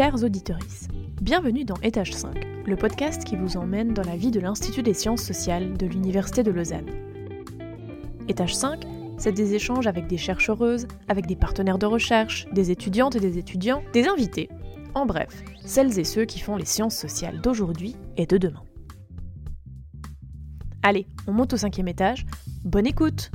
Chers auditeurs, bienvenue dans Étage 5, le podcast qui vous emmène dans la vie de l'Institut des sciences sociales de l'Université de Lausanne. Étage 5, c'est des échanges avec des chercheuses, avec des partenaires de recherche, des étudiantes et des étudiants, des invités, en bref, celles et ceux qui font les sciences sociales d'aujourd'hui et de demain. Allez, on monte au cinquième étage. Bonne écoute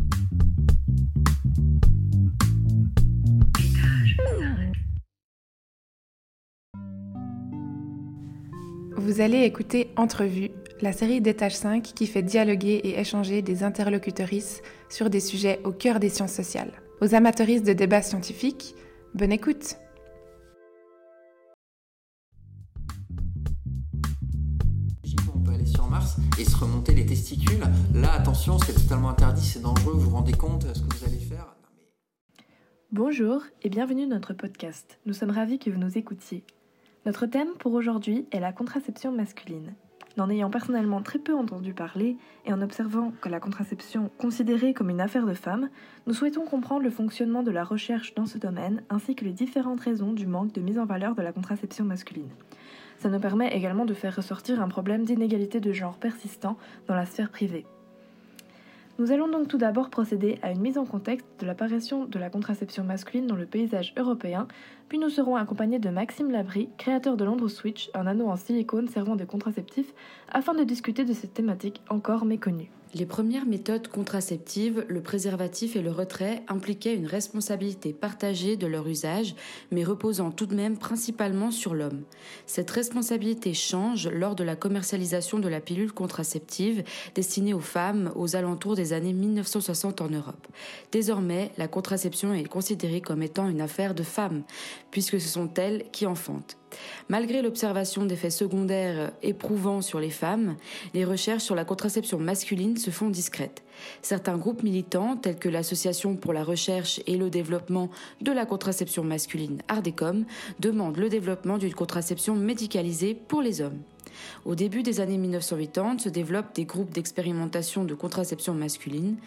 Vous allez écouter Entrevue, la série d'étage 5 qui fait dialoguer et échanger des interlocutrices sur des sujets au cœur des sciences sociales. Aux amateuristes de débats scientifiques, bonne écoute On peut aller sur Mars et se remonter les testicules. Là, attention, c'est totalement interdit, c'est dangereux, vous vous rendez compte de ce que vous allez faire? Bonjour et bienvenue dans notre podcast. Nous sommes ravis que vous nous écoutiez. Notre thème pour aujourd'hui est la contraception masculine. N'en ayant personnellement très peu entendu parler et en observant que la contraception considérée comme une affaire de femmes, nous souhaitons comprendre le fonctionnement de la recherche dans ce domaine ainsi que les différentes raisons du manque de mise en valeur de la contraception masculine. Ça nous permet également de faire ressortir un problème d'inégalité de genre persistant dans la sphère privée. Nous allons donc tout d'abord procéder à une mise en contexte de l'apparition de la contraception masculine dans le paysage européen, puis nous serons accompagnés de Maxime Labry, créateur de Londres Switch, un anneau en silicone servant de contraceptif, afin de discuter de cette thématique encore méconnue. Les premières méthodes contraceptives, le préservatif et le retrait, impliquaient une responsabilité partagée de leur usage, mais reposant tout de même principalement sur l'homme. Cette responsabilité change lors de la commercialisation de la pilule contraceptive destinée aux femmes aux alentours des années 1960 en Europe. Désormais, la contraception est considérée comme étant une affaire de femmes, puisque ce sont elles qui enfantent. Malgré l'observation d'effets secondaires éprouvants sur les femmes, les recherches sur la contraception masculine se font discrètes. Certains groupes militants, tels que l'Association pour la recherche et le développement de la contraception masculine Ardecom, demandent le développement d'une contraception médicalisée pour les hommes. Au début des années 1980 se développent des groupes d'expérimentation de contraception masculine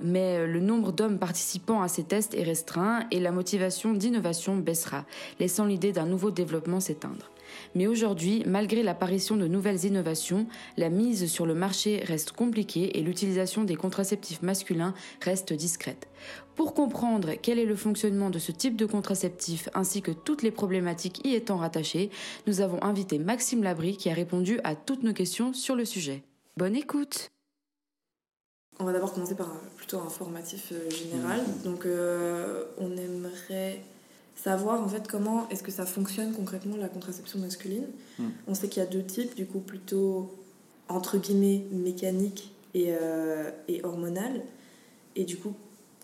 mais euh, le nombre d'hommes participant à ces tests est restreint et la motivation d'innovation baissera, laissant l'idée d'un nouveau développement s'éteindre. Mais aujourd'hui, malgré l'apparition de nouvelles innovations, la mise sur le marché reste compliquée et l'utilisation des contraceptifs masculins reste discrète. Pour comprendre quel est le fonctionnement de ce type de contraceptif ainsi que toutes les problématiques y étant rattachées, nous avons invité Maxime Labry qui a répondu à toutes nos questions sur le sujet. Bonne écoute on va d'abord commencer par plutôt un formatif euh, général. Donc, euh, on aimerait savoir en fait comment est-ce que ça fonctionne concrètement la contraception masculine. Hmm. On sait qu'il y a deux types, du coup plutôt entre guillemets mécanique et, euh, et hormonal. Et du coup,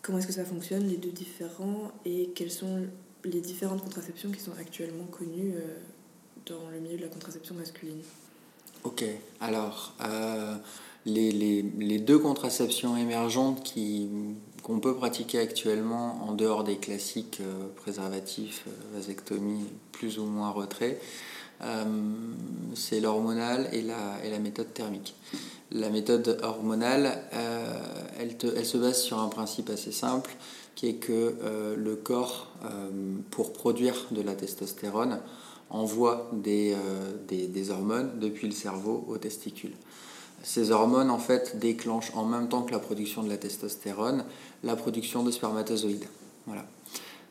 comment est-ce que ça fonctionne, les deux différents, et quelles sont les différentes contraceptions qui sont actuellement connues dans le milieu de la contraception masculine? Ok, alors les, deux contraceptions émergentes qu'on peut pratiquer actuellement en dehors des classiques euh, préservatifs, euh, vasectomie, plus ou moins retrait, euh, c'est l'hormonale et la, méthode thermique. La méthode hormonale, elle, se base sur un principe assez simple, qui est que le corps, pour produire de la testostérone, envoie des, des, des hormones depuis le cerveau aux testicules. Ces hormones en fait déclenchent en même temps que la production de la testostérone la production de spermatozoïdes. Voilà.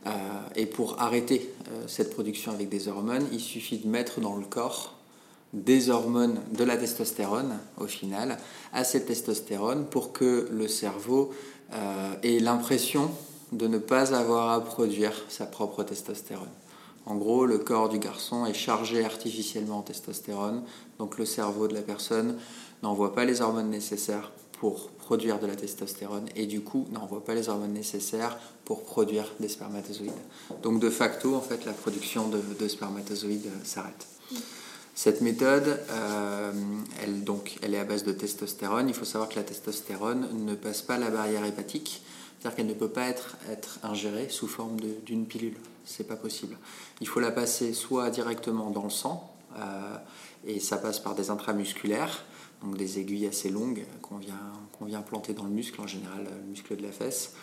Euh, et pour arrêter euh, cette production avec des hormones, il suffit de mettre dans le corps des hormones de la testostérone au final à cette testostérone pour que le cerveau euh, ait l'impression de ne pas avoir à produire sa propre testostérone. En gros, le corps du garçon est chargé artificiellement en testostérone, donc le cerveau de la personne n'envoie pas les hormones nécessaires pour produire de la testostérone et du coup n'envoie pas les hormones nécessaires pour produire des spermatozoïdes. Donc de facto, en fait, la production de, spermatozoïdes euh, s'arrête. Cette méthode, euh, elle, donc, elle est à base de testostérone. Il faut savoir que la testostérone ne passe pas la barrière hépatique, c'est-à-dire qu'elle ne peut pas être, ingérée sous forme d'une pilule. C'est pas possible. Il faut la passer soit directement dans le sang, euh, et ça passe par des intramusculaires, donc des aiguilles assez longues qu'on vient, qu'on planter dans le muscle, en général le muscle de la fesse,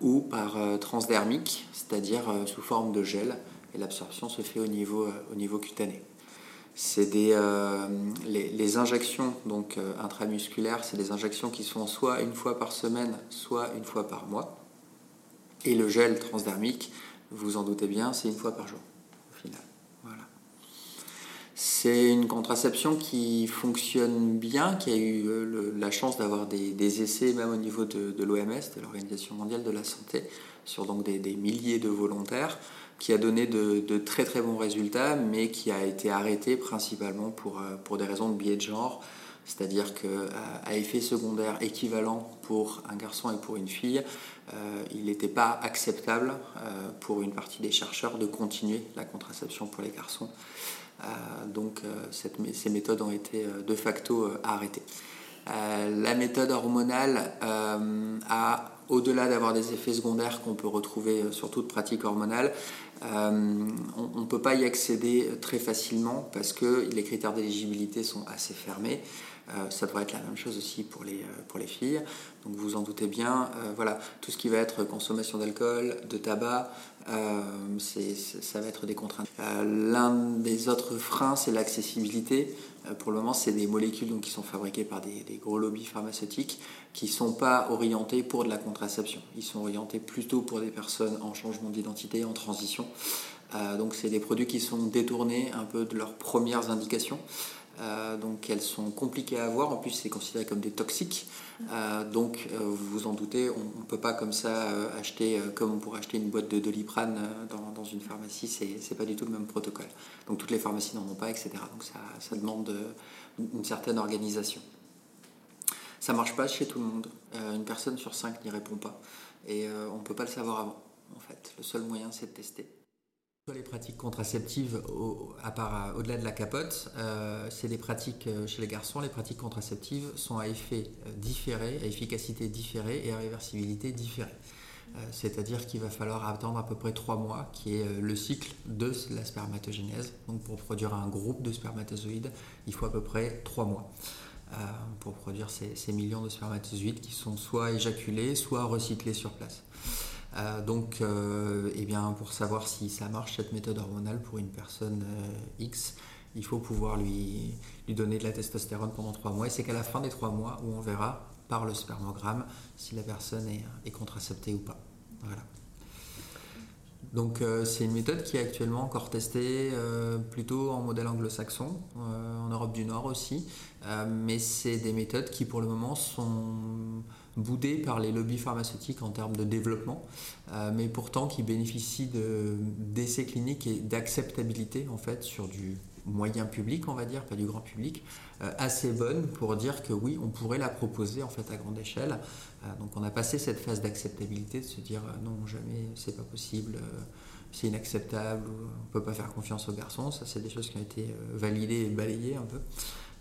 ou par euh, transdermique, c'est-à-dire euh, sous forme de gel et l'absorption se fait au niveau, au niveau cutané. C'est des, les, injections donc, intramusculaires, c'est des injections qui sont soit une fois par semaine, soit une fois par mois. Et le gel transdermique, vous en doutez bien, c'est une fois par jour. C'est une contraception qui fonctionne bien, qui a eu euh, la chance d'avoir des, essais même au niveau de, l'OMS, de l'Organisation mondiale de la santé, sur donc des, milliers de volontaires, qui a donné de, très très bons résultats, mais qui a été arrêté principalement pour, euh, pour des raisons de biais de genre, c'est-à-dire qu'à effet secondaire équivalent pour un garçon et pour une fille, euh, il n'était pas acceptable pour une partie des chercheurs de continuer la contraception pour les garçons. Euh, donc euh, ces méthodes ont été euh, de facto arrêtées. la méthode hormonale au-delà d'avoir des effets secondaires qu'on peut retrouver sur toute pratique hormonale, on ne peut pas y accéder très facilement parce que les critères d'éligibilité sont assez fermés. ça devrait être la même chose aussi pour les, pour les filles. Donc vous en doutez bien, voilà, tout ce qui va être consommation d'alcool, de tabac, euh, ça va être des contraintes. Euh, l'un des autres freins, c'est l'accessibilité. Euh, pour le moment, c'est des molécules donc, qui sont fabriquées par des, gros lobbies pharmaceutiques qui ne sont pas orientés pour de la contraception. Ils sont orientés plutôt pour des personnes en changement d'identité, en transition. donc c'est des produits qui sont détournés un peu de leurs premières indications. Euh, donc elles sont compliquées à avoir, en plus c'est considéré comme des toxiques. Euh, donc euh, vous vous en doutez, on ne peut pas comme ça acheter, comme on pourrait acheter une boîte de doliprane dans, dans, une pharmacie, c'est pas du tout le même protocole. Donc toutes les pharmacies n'en ont pas, etc. Donc ça, demande une certaine organisation. Ça marche pas chez tout le monde. une personne sur cinq n'y répond pas. Et on ne peut pas le savoir avant, en fait. Le seul moyen, c'est de tester. Les pratiques contraceptives, au, au-delà de la capote, euh, c'est des pratiques euh, chez les garçons. Les pratiques contraceptives sont à effet euh, différé, à efficacité différée et à réversibilité différée. c'est-à-dire qu'il va falloir attendre à peu près trois mois, qui est le cycle de la spermatogénèse. Donc pour produire un groupe de spermatozoïdes, il faut à peu près trois mois. pour produire ces millions de spermatozoïdes qui sont soit éjaculés, soit recyclés sur place. Euh, donc, euh, eh bien, pour savoir si ça marche cette méthode hormonale pour une personne euh, X, il faut pouvoir lui, donner de la testostérone pendant trois mois. Et c'est qu'à la fin des trois mois où on verra par le spermogramme si la personne est, contraceptée ou pas. Donc c'est une méthode qui est actuellement encore testée plutôt en modèle anglo-saxon, en Europe du Nord aussi, mais c'est des méthodes qui pour le moment sont boudé par les lobbies pharmaceutiques en termes de développement, euh, mais pourtant qui bénéficient d'essais cliniques et d'acceptabilité en fait sur du moyen public, on va dire, pas du grand public, euh, assez bonne pour dire que oui, on pourrait la proposer en fait à grande échelle. Euh, donc on a passé cette phase d'acceptabilité, de se dire non, jamais, c'est pas possible, c'est inacceptable, on peut pas faire confiance aux garçons. Ça, c'est des choses qui ont été validées et balayées un peu.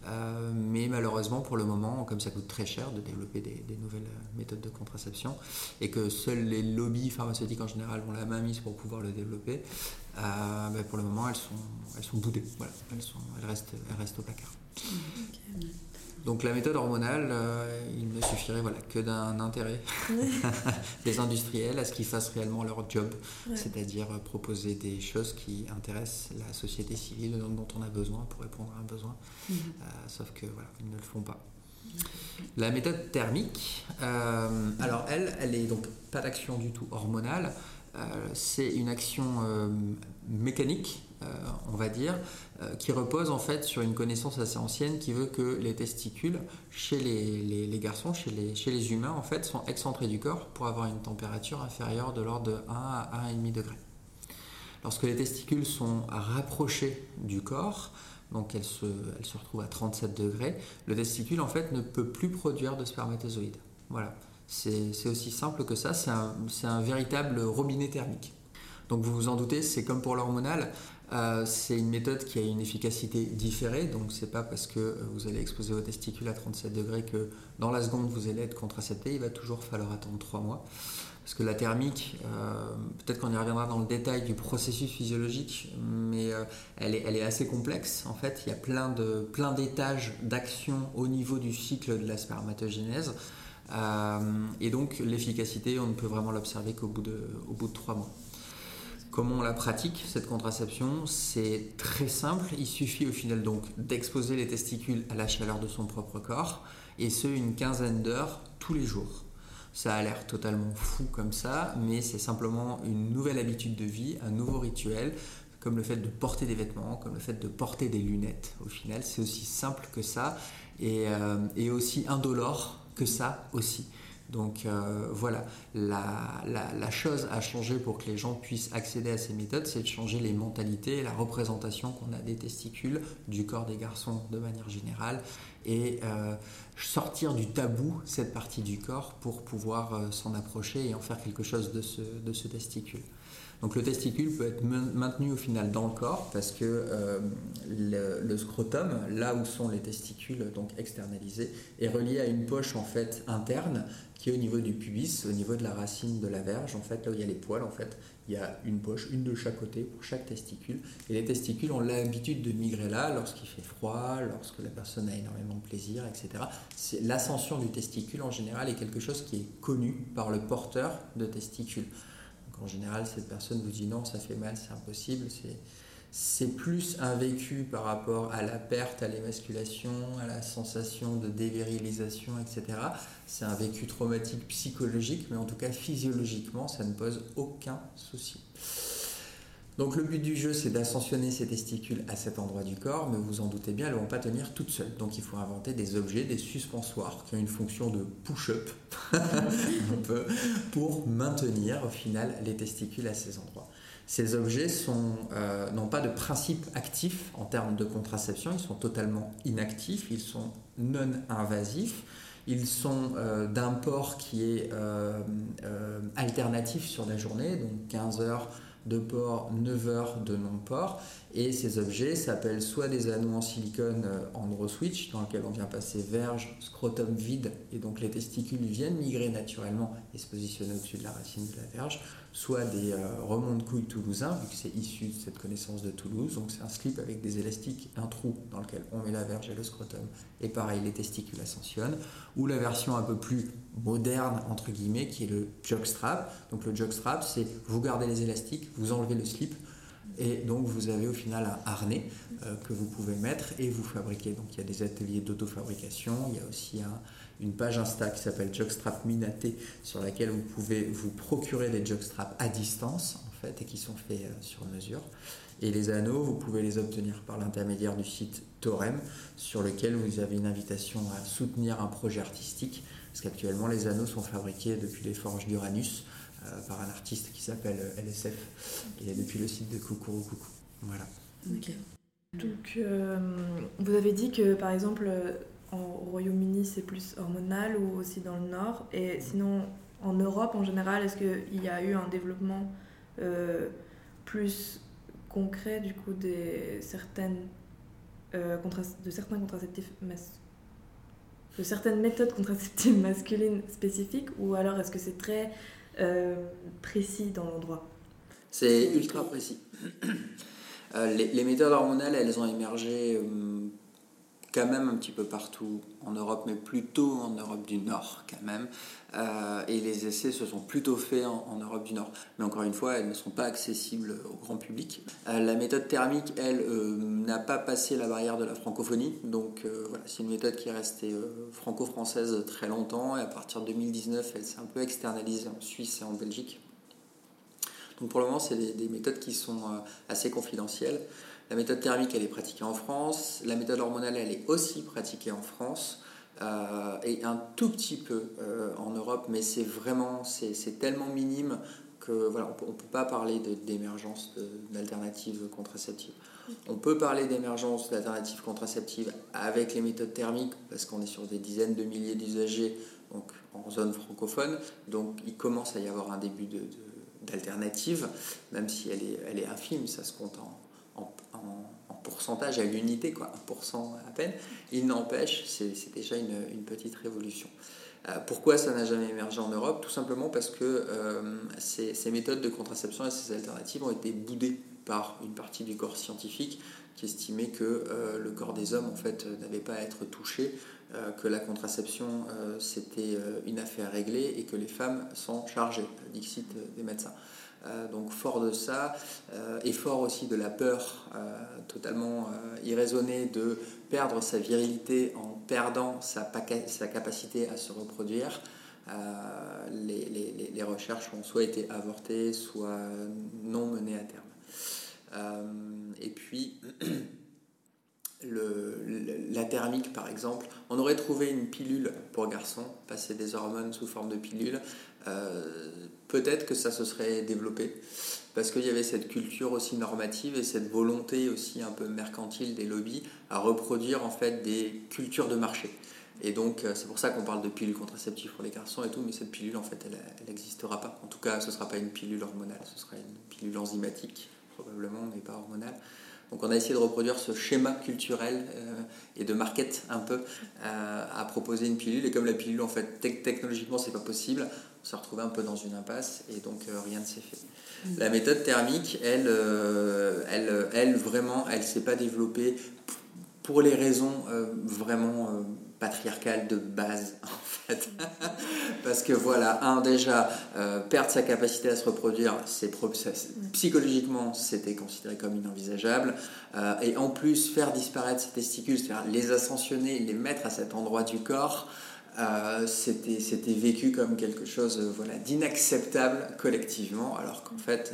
Euh, mais malheureusement, pour le moment, comme ça coûte très cher de développer des, nouvelles méthodes de contraception et que seuls les lobbies pharmaceutiques en général ont la main mise pour pouvoir le développer, euh, ben, pour le moment, elles sont, elles sont boudées. Voilà, elles, restent, elles restent au placard. Donc la méthode hormonale, euh, il ne suffirait voilà, que d'un intérêt des industriels à ce qu'ils fassent réellement leur job, c'est-à-dire proposer des choses qui intéressent la société civile dont on a besoin pour répondre à un besoin. Mhm. Euh, sauf que voilà, ils ne le font pas. La méthode thermique, euh, alors elle, elle est donc pas d'action du tout hormonale, c'est une action mécanique euh, on va dire, euh, qui repose en fait sur une connaissance assez ancienne qui veut que les testicules chez les, garçons, chez les, humains, en fait, sont excentrés du corps pour avoir une température inférieure de l'ordre de 1 à 1,5 degré. Lorsque les testicules sont rapprochés du corps, donc elles se, elles se retrouvent à 37 degrés, le testicule en fait ne peut plus produire de spermatozoïdes. Voilà, c'est aussi simple que ça, c'est un, un véritable robinet thermique. Donc vous vous en doutez, c'est comme pour l'hormonal, euh, c'est une méthode qui a une efficacité différée, donc c'est pas parce que euh, vous allez exposer vos testicules à 37 degrés que dans la seconde vous allez être contracepté, il va toujours falloir attendre 3 mois. Parce que la thermique, euh, peut-être qu'on y reviendra dans le détail du processus physiologique, mais elle, est, assez complexe. En fait, il y a plein d'étages d'action au niveau du cycle de la spermatogénèse. et donc l'efficacité, on ne peut vraiment l'observer qu'au bout de, au bout de 3 mois. Comment on la pratique, cette contraception C'est très simple. Il suffit au final donc d'exposer les testicules à la chaleur de son propre corps, et ce, une quinzaine d'heures tous les jours. Ça a l'air totalement fou comme ça, mais c'est simplement une nouvelle habitude de vie, un nouveau rituel, comme le fait de porter des vêtements, comme le fait de porter des lunettes. Au final, c'est aussi simple que ça, et, euh, et aussi indolore que ça aussi. Donc euh, voilà, la, chose à changer pour que les gens puissent accéder à ces méthodes, c'est de changer les mentalités, la représentation qu'on a des testicules, du corps des garçons de manière générale, et euh, sortir du tabou cette partie du corps pour pouvoir euh, s'en approcher et en faire quelque chose de ce testicule. Donc le testicule peut être maintenu au final dans le corps parce que euh, le, scrotum, là où sont les testicules donc externalisés, est relié à une poche en fait interne qui est au niveau du pubis, au niveau de la racine de la verge, en fait là où il y a les poils en fait, il y a une poche, une de chaque côté pour chaque testicule. Et les testicules ont l'habitude de migrer là lorsqu'il fait froid, lorsque la personne a énormément de plaisir, etc. L'ascension du testicule en général est quelque chose qui est connu par le porteur de testicules en général, cette personne vous dit non, ça fait mal, c'est impossible. C'est plus un vécu par rapport à la perte, à l'émasculation, à la sensation de dévirilisation, etc. C'est un vécu traumatique psychologique, mais en tout cas physiologiquement, ça ne pose aucun souci. Donc le but du jeu, c'est d'ascensionner ces testicules à cet endroit du corps, mais vous en doutez bien, elles ne vont pas tenir toutes seules. Donc il faut inventer des objets, des suspensoires qui ont une fonction de push-up pour maintenir au final les testicules à ces endroits. Ces objets euh, n'ont pas de principe actif en termes de contraception, ils sont totalement inactifs, ils sont non invasifs. Ils sont euh, d'un port qui est euh, alternatif sur la journée, donc 15 heures de port, 9 heures de non-port. Et ces objets s'appellent soit des anneaux en silicone Andro euh, Switch, dans lequel on vient passer verge, scrotum vide, et donc les testicules viennent migrer naturellement et se positionner au-dessus de la racine de la verge, soit des euh, remontes couilles toulousains, vu que c'est issu de cette connaissance de Toulouse. Donc c'est un slip avec des élastiques, un trou dans lequel on met la verge et le scrotum. Et pareil, les testicules ascensionnent. Ou la version un peu plus moderne, entre guillemets, qui est le jockstrap. Donc le jockstrap, c'est vous gardez les élastiques, vous enlevez le slip, et donc vous avez au final un harnais euh, que vous pouvez mettre et vous fabriquer. Donc il y a des ateliers d'autofabrication, il y a aussi une page Insta qui s'appelle Jockstrap Minaté sur laquelle vous pouvez vous procurer des jockstraps à distance en fait et qui sont faits euh, sur mesure. Et les anneaux, vous pouvez les obtenir par l'intermédiaire du site Torem sur lequel vous avez une invitation à soutenir un projet artistique parce qu'actuellement les anneaux sont fabriqués depuis les forges d'Uranus par un artiste qui s'appelle euh, LSF. Il est depuis le site de Coucou Coucou. Voilà. Ok. Donc, euh, vous avez dit que par exemple, au Royaume-Uni, c'est plus hormonal ou aussi dans le Nord. Et sinon, en Europe en général, est-ce qu'il y a eu un développement plus concret du coup des certaines, de certains contraceptifs de certaines méthodes contraceptives masculines spécifiques? Ou alors est-ce que c'est très euh, précis dans l'endroit C'est ultra précis. Euh, les, méthodes hormonales, elles ont émergé euh, quand même un petit peu partout en Europe, mais plutôt en Europe du Nord quand même. Et les essais se sont plutôt faits en, Europe du Nord. Mais encore une fois, elles ne sont pas accessibles au grand public. la méthode thermique, elle, n'a pas passé la barrière de la francophonie. Donc voilà, c'est une méthode qui est restée franco-française très longtemps. Et à partir de 2019, elle s'est un peu externalisée en Suisse et en Belgique. Donc pour le moment, c'est des, méthodes qui sont euh, assez confidentielles. La méthode thermique, elle est pratiquée en France. La méthode hormonale, elle est aussi pratiquée en France. Euh, et un tout petit peu euh, en Europe, mais c'est vraiment, c'est tellement minime que voilà, on ne peut pas parler d'émergence d'alternatives contraceptives. On peut parler d'émergence d'alternatives contraceptives avec les méthodes thermiques parce qu'on est sur des dizaines de milliers d'usagers donc en zone francophone, donc il commence à y avoir un début de d'alternative, même si elle est, elle est infime, ça se compte en, pourcentage à l'unité, quoi, 1% à peine. Il n'empêche, c'est déjà une, petite révolution. Euh, pourquoi ça n'a jamais émergé en Europe? Tout simplement parce que euh, ces, ces, méthodes de contraception et ces alternatives ont été boudées par une partie du corps scientifique qui estimait que euh, le corps des hommes en fait n'avait pas à être touché que la contraception c'était une affaire réglée et que les femmes s'en chargeaient, dixit des médecins. Donc fort de ça, et fort aussi de la peur totalement irraisonnée de perdre sa virilité en perdant sa, capacité à se reproduire, les, recherches ont soit été avortées, soit non menées à terme. et puis, la thermique, par exemple, on aurait trouvé une pilule pour garçons, passer des hormones sous forme de pilule. Euh, peut-être que ça se serait développé parce qu'il y avait cette culture aussi normative et cette volonté aussi un peu mercantile des lobbies à reproduire en fait des cultures de marché. Et donc euh, c'est pour ça qu'on parle de pilule contraceptive pour les garçons et tout, mais cette pilule en fait elle n'existera pas. En tout cas ce ne sera pas une pilule hormonale, ce sera une pilule enzymatique probablement, mais pas hormonale. Donc on a essayé de reproduire ce schéma culturel euh, et de market un peu euh, à proposer une pilule. Et comme la pilule, en fait, technologiquement, c'est pas possible, on s'est retrouvé un peu dans une impasse et donc euh, rien ne s'est fait. Mm. La méthode thermique, elle, elle, elle vraiment, elle s'est pas développée pour les raisons vraiment patriarcale de base, en fait. Parce que voilà, un, déjà, euh, perdre sa capacité à se reproduire, c'est psychologiquement, c'était considéré comme inenvisageable. Euh, et en plus, faire disparaître ses testicules, c'est-à-dire les ascensionner, les mettre à cet endroit du corps, euh, c'était vécu comme quelque chose voilà, d'inacceptable collectivement, alors qu'en fait,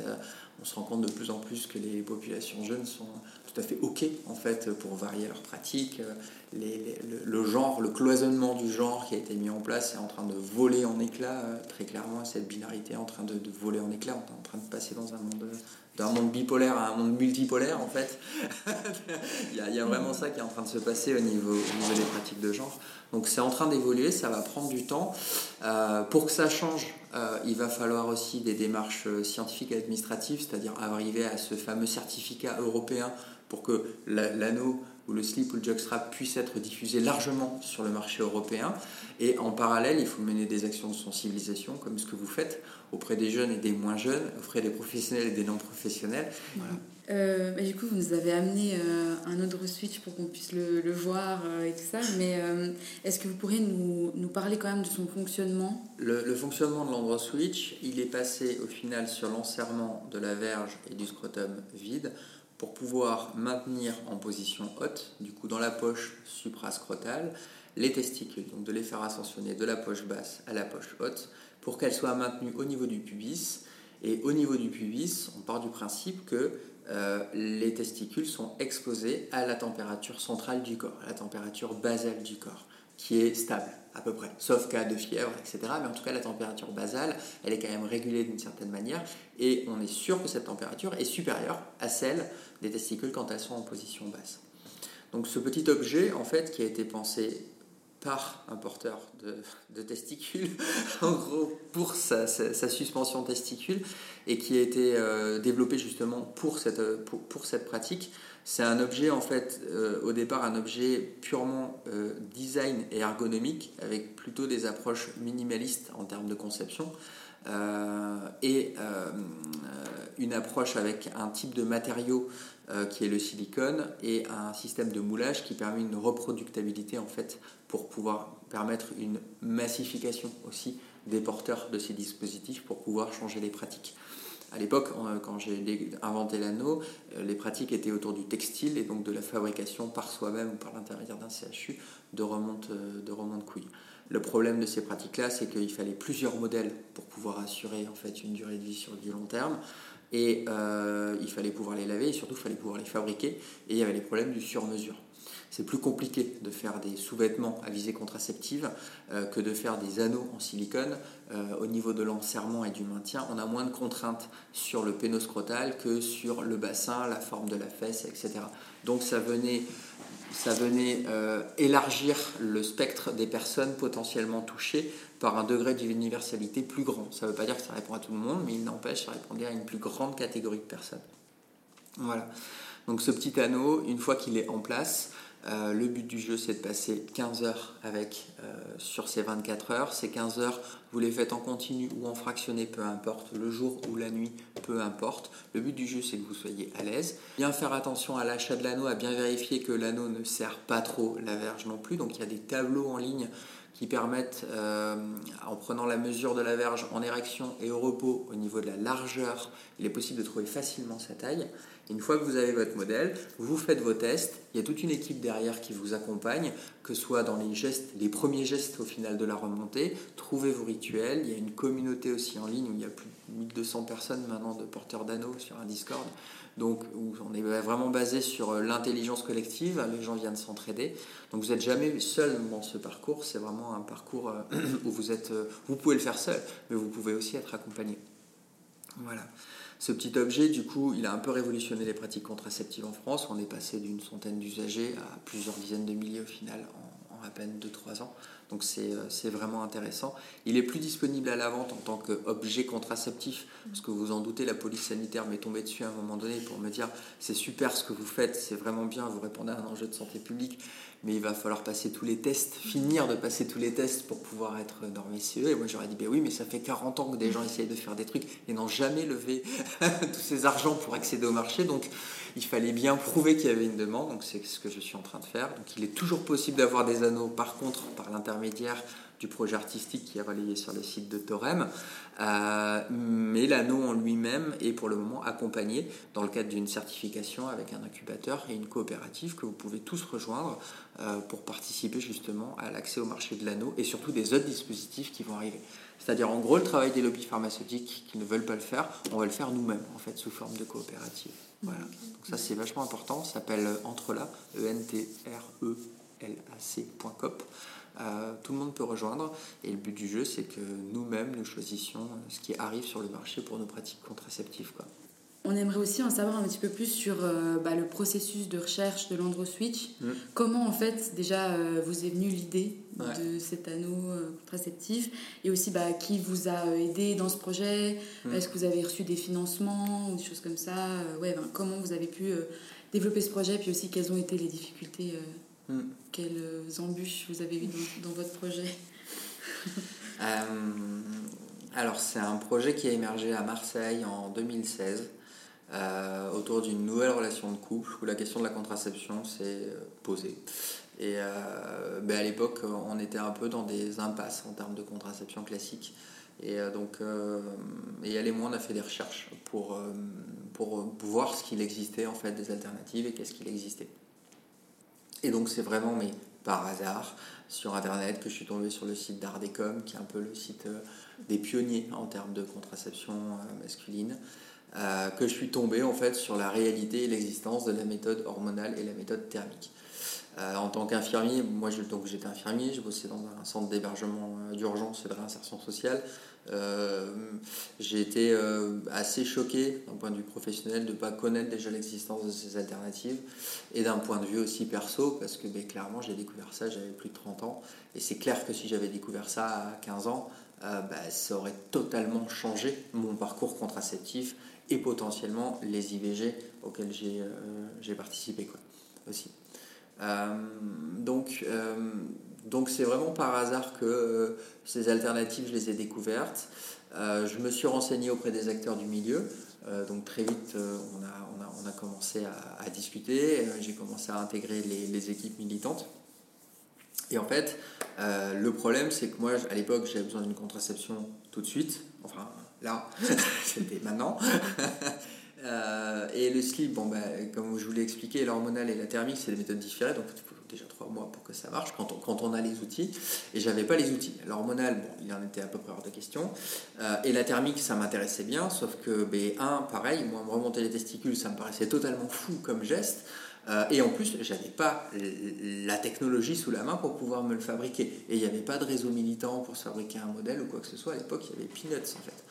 on se rend compte de plus en plus que les populations jeunes sont tout à fait OK en fait pour varier leurs pratiques. Le, genre, le cloisonnement du genre qui a été mis en place est en train de voler en éclats, euh, très clairement, cette binarité est en train de, voler en éclats, on est en train de passer dans un monde, d'un monde bipolaire à un monde multipolaire en fait. il, y a, vraiment ça qui est en train de se passer au niveau, au niveau des pratiques de genre. Donc c'est en train d'évoluer, ça va prendre du temps. Euh, pour que ça change, euh, il va falloir aussi des démarches scientifiques et administratives, c'est-à-dire arriver à ce fameux certificat européen pour que l'anneau ou le slip ou le jockstrap puisse être diffusé largement sur le marché européen. Et en parallèle, il faut mener des actions de sensibilisation, comme ce que vous faites, auprès des jeunes et des moins jeunes, auprès des professionnels et des non professionnels. Euh, bah, du coup, vous nous avez amené euh, un autre switch pour qu'on puisse le, voir euh, et tout ça, mais est-ce que vous pourriez nous, nous, parler quand même de son fonctionnement? Le, le, fonctionnement de l'endroit switch, il est passé au final sur l'enserrement de la verge et du scrotum vide pour pouvoir maintenir en position haute, du coup dans la poche suprascrotale, les testicules, donc de les faire ascensionner de la poche basse à la poche haute, pour qu'elles soient maintenues au niveau du pubis. Et au niveau du pubis, on part du principe que euh, les testicules sont exposés à la température centrale du corps, à la température basale du corps, qui est stable à peu près, sauf cas de fièvre, etc. Mais en tout cas, la température basale, elle est quand même régulée d'une certaine manière, et on est sûr que cette température est supérieure à celle des testicules quand elles sont en position basse. Donc ce petit objet, en fait, qui a été pensé par un porteur de, testicules, en gros pour sa, suspension testicule, et qui a été euh, développé justement pour cette, pour, cette pratique. C'est un objet, en fait, euh, au départ, un objet purement euh, design et ergonomique, avec plutôt des approches minimalistes en termes de conception. et une approche avec un type de matériau euh, qui est le silicone, et un système de moulage qui permet une reproductibilité en fait pour pouvoir permettre une massification aussi des porteurs de ces dispositifs pour pouvoir changer les pratiques. À l'époque, quand j'ai inventé l'anneau, euh, les pratiques étaient autour du textile et donc de la fabrication par soi-même ou par l'intermédiaire d'un CHU de remonte euh, de, remonte. Le problème de ces pratiques-là, c'est qu'il fallait plusieurs modèles pour pouvoir assurer en fait une durée de vie sur du long terme. Et euh, il fallait pouvoir les laver et surtout il fallait pouvoir les fabriquer. Et il y avait les problèmes du sur-mesure. C'est plus compliqué de faire des sous-vêtements à visée contraceptive euh, que de faire des anneaux en silicone. Euh, au niveau de l'enserrement et du maintien, on a moins de contraintes sur le pénoscrotal que sur le bassin, la forme de la fesse, etc. Donc ça venait ça venait euh, élargir le spectre des personnes potentiellement touchées par un degré d'universalité plus grand. Ça ne veut pas dire que ça répond à tout le monde, mais il n'empêche, ça répondait à une plus grande catégorie de personnes. Voilà. Donc ce petit anneau, une fois qu'il est en place, Euh, le but du jeu, c'est de passer 15 heures avec, euh, sur ces 24 heures. Ces 15 heures, vous les faites en continu ou en fractionné, peu importe. Le jour ou la nuit, peu importe. Le but du jeu, c'est que vous soyez à l'aise. Bien faire attention à l'achat de l'anneau, à bien vérifier que l'anneau ne sert pas trop la verge non plus. Donc il y a des tableaux en ligne qui permettent, euh, en prenant la mesure de la verge en érection et au repos au niveau de la largeur, il est possible de trouver facilement sa taille. Une fois que vous avez votre modèle, vous faites vos tests. Il y a toute une équipe derrière qui vous accompagne, que ce soit dans les gestes, les premiers gestes au final de la remontée. Trouvez vos rituels. Il y a une communauté aussi en ligne où il y a plus de 1200 personnes maintenant de porteurs d'anneaux sur un Discord. Donc, on est vraiment basé sur l'intelligence collective. Les gens viennent s'entraider. Donc, vous n'êtes jamais seul dans ce parcours. C'est vraiment un parcours euh, où vous êtes, euh, vous pouvez le faire seul, mais vous pouvez aussi être accompagné. Voilà. Ce petit objet, du coup, il a un peu révolutionné les pratiques contraceptives en France. On est passé d'une centaine d'usagers à plusieurs dizaines de milliers au final en, à peine 2-3 ans. Donc euh, c'est vraiment intéressant. Il est plus disponible à la vente en tant qu'objet contraceptif, parce que vous en doutez, la police sanitaire m'est tombée dessus à un moment donné pour me dire c'est super ce que vous faites, c'est vraiment bien, vous répondez à un enjeu de santé publique, mais il va falloir passer tous les tests, finir de passer tous les tests pour pouvoir être normé CE. Et moi j'aurais dit ben oui, mais ça fait 40 ans que des gens essayent de faire des trucs et n'ont jamais levé tous ces argents pour accéder au marché. Donc il fallait bien prouver qu'il y avait une demande, donc c'est ce que je suis en train de faire. Donc il est toujours possible d'avoir des anneaux, par contre, par l'intermédiaire du projet artistique qui est relayé sur le site de Torem. Euh, mais l'anneau en lui-même est pour le moment accompagné dans le cadre d'une certification avec un incubateur et une coopérative que vous pouvez tous rejoindre euh, pour participer justement à l'accès au marché de l'anneau et surtout des autres dispositifs qui vont arriver. C'est-à-dire en gros le travail des lobbies pharmaceutiques qui ne veulent pas le faire, on va le faire nous-mêmes en fait sous forme de coopérative. Voilà. Donc ça c'est vachement important. Ça s'appelle Entrela, E-N-T-R-E-L-A-C.cop. Euh, tout le monde peut rejoindre et le but du jeu c'est que nous-mêmes nous choisissions ce qui arrive sur le marché pour nos pratiques contraceptives. Quoi. On aimerait aussi en savoir un petit peu plus sur euh, bah, le processus de recherche de l'androswitch. Mm. Comment en fait déjà euh, vous est venue l'idée de cet anneau contraceptif et aussi bah, qui vous a aidé dans ce projet? Mm. Est-ce que vous avez reçu des financements ou des choses comme ça? Ouais, ben, Comment vous avez pu développer ce projet? Puis aussi quelles ont été les difficultés Hmm. Quelles embûches vous avez eues dans, votre projet euh, Alors, c'est un projet qui a émergé à Marseille en 2016 euh, autour d'une nouvelle relation de couple où la question de la contraception s'est euh, posée. Et ben à l'époque, on était un peu dans des impasses en termes de contraception classique. Et donc, et elle et moi, on a fait des recherches pour, pour voir ce qu'il existait en fait des alternatives et qu'est-ce qu'il existait. Et donc c'est vraiment, mais par hasard, sur Internet que je suis tombé sur le site d'Ardecom, qui est un peu le site euh, des pionniers en termes de contraception euh, masculine, euh, que je suis tombé en fait sur la réalité et l'existence de la méthode hormonale et la méthode thermique. En tant qu'infirmier, moi j'étais infirmier, je bossais dans un centre d'hébergement d'urgence et de réinsertion sociale. Euh, j'ai été euh, assez choqué d'un point de vue professionnel de ne pas connaître déjà l'existence de ces alternatives et d'un point de vue aussi perso parce que ben, clairement j'ai découvert ça, j'avais plus de 30 ans et c'est clair que si j'avais découvert ça à 15 ans, euh, ben, ça aurait totalement changé mon parcours contraceptif et potentiellement les IVG auxquels j'ai participé aussi. Donc donc c'est vraiment par hasard que euh, ces alternatives, je les ai découvertes. Euh, je me suis renseigné auprès des acteurs du milieu. Euh, donc très vite, on a, on, a, commencé à, discuter. J'ai commencé à intégrer les, équipes militantes. Et en fait, le problème, c'est que moi, à l'époque, j'avais besoin d'une contraception tout de suite. Enfin, là, c'était maintenant. et le slip, bon, ben, comme je vous l'ai expliqué, l'hormonal et la thermique, c'est des méthodes différentes. Donc, déjà trois mois pour que ça marche quand on, a les outils. Et j'avais pas les outils. L'hormonal, bon, il en était à peu près hors de question. Euh, et la thermique, ça m'intéressait bien, sauf que, ben, un, pareil, moi, me remonter les testicules, ça me paraissait totalement fou comme geste. Euh, et en plus, j'avais pas la technologie sous la main pour pouvoir me le fabriquer. Et il n'y avait pas de réseau militant pour se fabriquer un modèle ou quoi que ce soit. À l'époque, il y avait Peanuts en fait.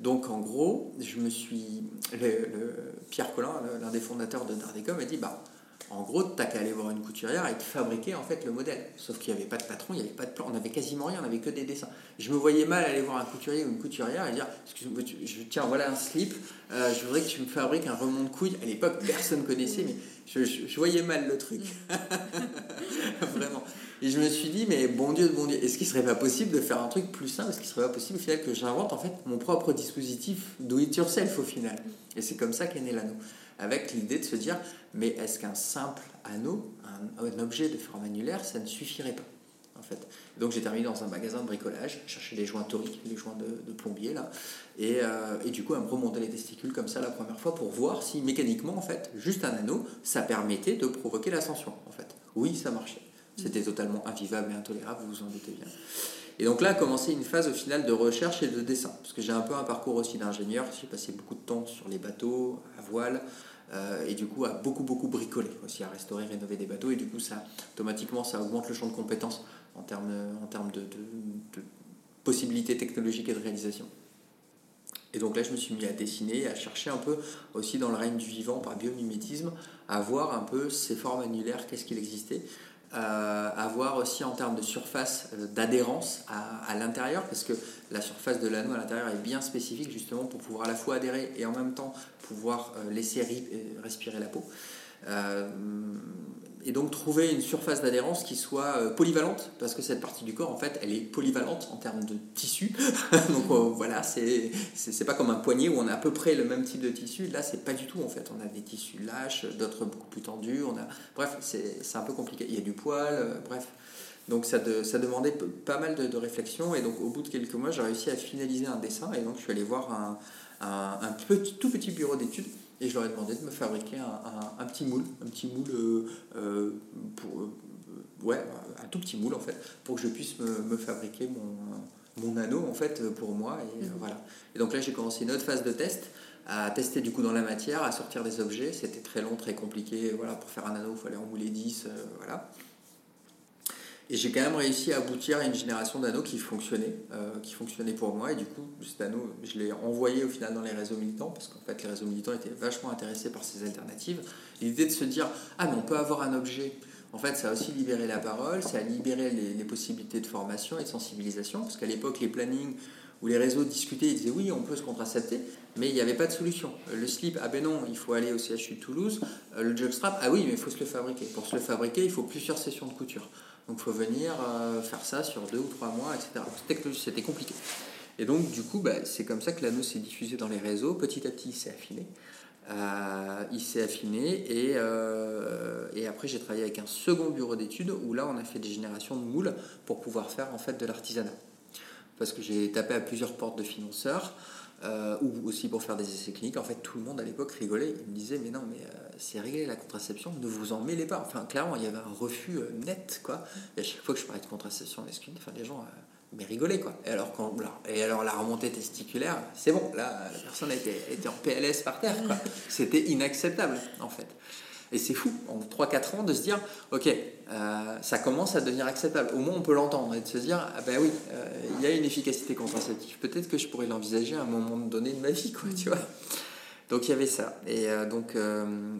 Donc en gros, je me suis. Le, Pierre Collin, l'un des fondateurs de Dardecom, a dit bah, En gros, t'as qu'à aller voir une couturière et te fabriquer en fait le modèle. Sauf qu'il n'y avait pas de patron, il n'y avait pas de plan, on avait quasiment rien, on avait que des dessins. Je me voyais mal aller voir un couturier ou une couturière et dire Excuse-moi, je, tiens, voilà un slip, euh, je voudrais que tu me fabriques un remont de couilles. À l'époque, personne connaissait, mais je, voyais mal le truc. Vraiment. Et je me suis dit, mais bon Dieu, bon Dieu, est-ce qu'il serait pas possible de faire un truc plus simple? Est-ce qu'il serait pas possible au final que j'invente en fait mon propre dispositif do it yourself au final? Et c'est comme ça qu'est né l'anneau. Avec l'idée de se dire, mais est-ce qu'un simple anneau, un, objet de forme annulaire, ça ne suffirait pas en fait? Donc j'ai terminé dans un magasin de bricolage, chercher les joints toriques, les joints de, plombier là, et, euh, et, du coup à me remonter les testicules comme ça la première fois pour voir si mécaniquement en fait, juste un anneau, ça permettait de provoquer l'ascension en fait. Oui, ça marchait. C'était totalement invivable et intolérable, vous vous en doutez bien. Et donc là a commencé une phase au final de recherche et de dessin, parce que j'ai un peu un parcours aussi d'ingénieur, j'ai passé beaucoup de temps sur les bateaux, à voile, euh, et du coup à beaucoup beaucoup bricoler aussi, à restaurer, rénover des bateaux, et du coup ça automatiquement ça augmente le champ de compétences en termes, en termes de, de possibilités technologiques et de réalisation. Et donc là, je me suis mis à dessiner, à chercher un peu aussi dans le règne du vivant par biomimétisme, à voir un peu ces formes annulaires, qu'est-ce qu'il existait. Euh, avoir aussi en termes de surface euh, d'adhérence à, l'intérieur, parce que la surface de l'anneau à l'intérieur est bien spécifique justement pour pouvoir à la fois adhérer et en même temps pouvoir euh, laisser respirer la peau et donc trouver une surface d'adhérence qui soit euh, polyvalente, parce que cette partie du corps, en fait, elle est polyvalente en termes de tissu. donc euh, voilà, c'est, c'est pas comme un poignet où on a à peu près le même type de tissu. Là, c'est pas du tout, en fait. On a des tissus lâches, d'autres beaucoup plus tendus. On a... Bref, c'est, un peu compliqué. Il y a du poil, euh, bref. Donc ça, ça demandait pas mal de, réflexion. Et donc au bout de quelques mois, j'ai réussi à finaliser un dessin. Et donc je suis allé voir un, un, tout petit bureau d'études et je leur ai demandé de me fabriquer un, un, petit moule, un petit moule euh, euh, pour, euh, ouais, un tout petit moule en fait, pour que je puisse me, me fabriquer mon, mon, anneau en fait pour moi. Et, mhm. voilà. et donc là j'ai commencé une autre phase de test à tester du coup dans la matière, à sortir des objets. C'était très long, très compliqué. Voilà, pour faire un anneau, il fallait en mouler 10. voilà. Et j'ai quand même réussi à aboutir à une génération d'anneaux qui fonctionnait, euh, qui fonctionnait pour moi. Et du coup, cet anneau, je l'ai envoyé au final dans les réseaux militants, parce qu'en fait, les réseaux militants étaient vachement intéressés par ces alternatives. L'idée de se dire, ah, mais on peut avoir un objet. En fait, ça a aussi libéré la parole, ça a libéré les, possibilités de formation et de sensibilisation, parce qu'à l'époque, les plannings où les réseaux discutaient, ils disaient oui, on peut se contracepter, mais il n'y avait pas de solution. Le slip, ah ben non, il faut aller au CHU de Toulouse. Euh, le jockstrap, ah oui, mais il faut se le fabriquer. Pour se le fabriquer, il faut plusieurs sessions de couture. Donc il faut venir euh, faire ça sur deux ou trois mois, etc. C'était compliqué. Et donc du coup, bah, c'est comme ça que l'anneau s'est diffusé dans les réseaux. Petit à petit, il s'est affiné. Euh, il s'est affiné et, euh, et après j'ai travaillé avec un second bureau d'études où là on a fait des générations de moules pour pouvoir faire en fait de l'artisanat. Parce que j'ai tapé à plusieurs portes de financeurs. Euh, ou aussi pour faire des essais cliniques. En fait, tout le monde à l'époque rigolait. Il me disait, mais non, mais euh, c'est réglé la contraception, ne vous en mêlez pas. Enfin, clairement, il y avait un refus euh, net, quoi. Et à chaque fois que je parlais de contraception masculine, enfin, les gens mais rigolaient, quoi. Et alors, quand, et alors la remontée testiculaire, c'est bon, là, la personne était, était en PLS par terre, quoi. C'était inacceptable, en fait. Et c'est fou, en 3-4 ans, de se dire, ok, euh, ça commence à devenir acceptable. Au moins, on peut l'entendre et de se dire, ah ben oui, euh, il y a une efficacité contraceptive. Peut-être que je pourrais l'envisager à un moment donné de ma vie, quoi, tu vois. Donc il y avait ça. Et euh, donc,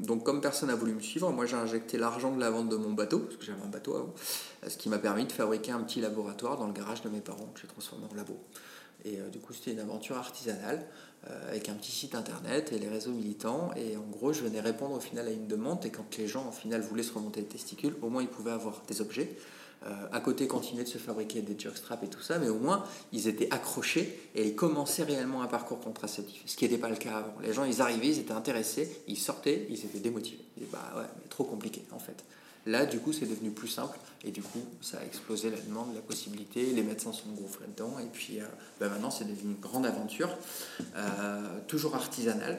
donc comme personne n'a voulu me suivre, moi j'ai injecté l'argent de la vente de mon bateau, parce que j'avais un bateau avant, ce qui m'a permis de fabriquer un petit laboratoire dans le garage de mes parents que j'ai transformé en labo. Et du coup, c'était une aventure artisanale. Euh, avec un petit site internet et les réseaux militants. Et en gros, je venais répondre au final à une demande. Et quand les gens, au final, voulaient se remonter les testicules, au moins ils pouvaient avoir des objets. Euh, à côté, continuer de se fabriquer des jockstraps et tout ça, mais au moins ils étaient accrochés et ils commençaient réellement un parcours contraceptif. Ce qui n'était pas le cas avant. Les gens, ils arrivaient, ils étaient intéressés, ils sortaient, ils étaient démotivés. Ils disaient, bah ouais, trop compliqué en fait. Là, du coup, c'est devenu plus simple et du coup, ça a explosé la demande, la possibilité. Les médecins sont gonflés dedans et puis euh, ben maintenant, c'est devenu une grande aventure, euh, toujours artisanale,